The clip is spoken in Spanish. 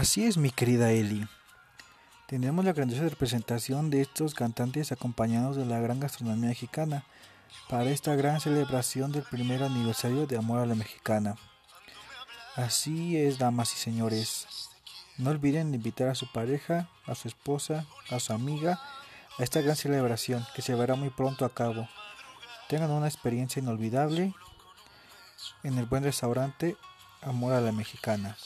Así es, mi querida Eli. Tenemos la grandiosa representación de estos cantantes acompañados de la gran gastronomía mexicana para esta gran celebración del primer aniversario de Amor a la Mexicana. Así es, damas y señores. No olviden invitar a su pareja, a su esposa, a su amiga a esta gran celebración que se verá muy pronto a cabo. Tengan una experiencia inolvidable en el buen restaurante Amor a la Mexicana.